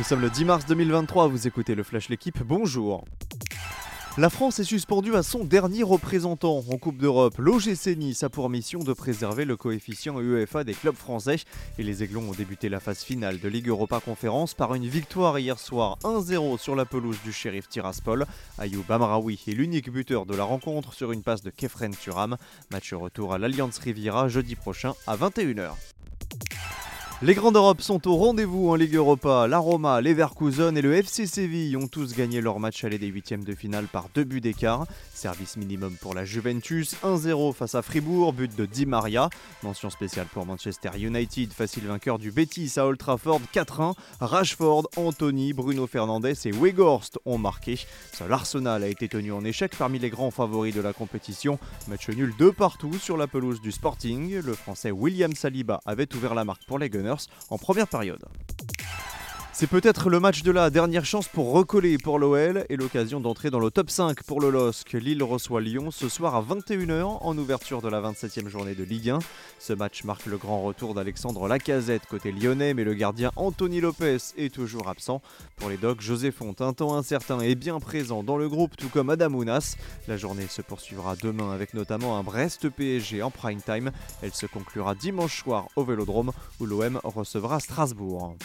Nous sommes le 10 mars 2023, vous écoutez le Flash L'équipe, bonjour. La France est suspendue à son dernier représentant en Coupe d'Europe. L'OGC Nice a pour mission de préserver le coefficient UEFA des clubs français et les Aiglons ont débuté la phase finale de Ligue Europa Conférence par une victoire hier soir 1-0 sur la pelouse du shérif Tiraspol. Ayoub Amraoui est l'unique buteur de la rencontre sur une passe de Kefren Turam. Match retour à l'Alliance Riviera jeudi prochain à 21h. Les Grandes Europes sont au rendez-vous en Ligue Europa. La Roma, Leverkusen et le FC Séville ont tous gagné leur match aller des huitièmes de finale par deux buts d'écart. Service minimum pour la Juventus, 1-0 face à Fribourg, but de Di Maria. Mention spéciale pour Manchester United, facile vainqueur du Betis à Old Trafford, 4-1. Rashford, Anthony, Bruno Fernandes et Weghorst ont marqué. Seul Arsenal a été tenu en échec parmi les grands favoris de la compétition. Match nul de partout sur la pelouse du Sporting. Le français William Saliba avait ouvert la marque pour les Gunners en première période. C'est peut-être le match de la dernière chance pour recoller pour l'OL et l'occasion d'entrer dans le top 5 pour le LOSC. Lille reçoit Lyon ce soir à 21h en ouverture de la 27e journée de Ligue 1. Ce match marque le grand retour d'Alexandre Lacazette côté lyonnais, mais le gardien Anthony Lopez est toujours absent. Pour les Docs, José Font, un temps incertain, est bien présent dans le groupe, tout comme Adam Ounas. La journée se poursuivra demain avec notamment un Brest PSG en prime time. Elle se conclura dimanche soir au Vélodrome où l'OM recevra Strasbourg.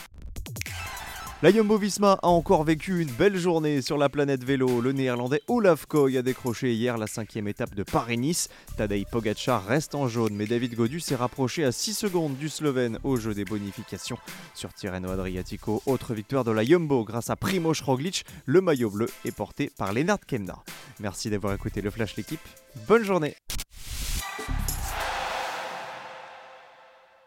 La Jumbo Visma a encore vécu une belle journée sur la planète vélo. Le néerlandais Olaf Koy a décroché hier la cinquième étape de Paris-Nice. Tadej Pogacar reste en jaune, mais David Godu s'est rapproché à 6 secondes du Slovène au jeu des bonifications. Sur Tirreno Adriatico, autre victoire de la Jumbo grâce à Primoz Roglic. Le maillot bleu est porté par Lennart Kemna. Merci d'avoir écouté le Flash l'équipe. Bonne journée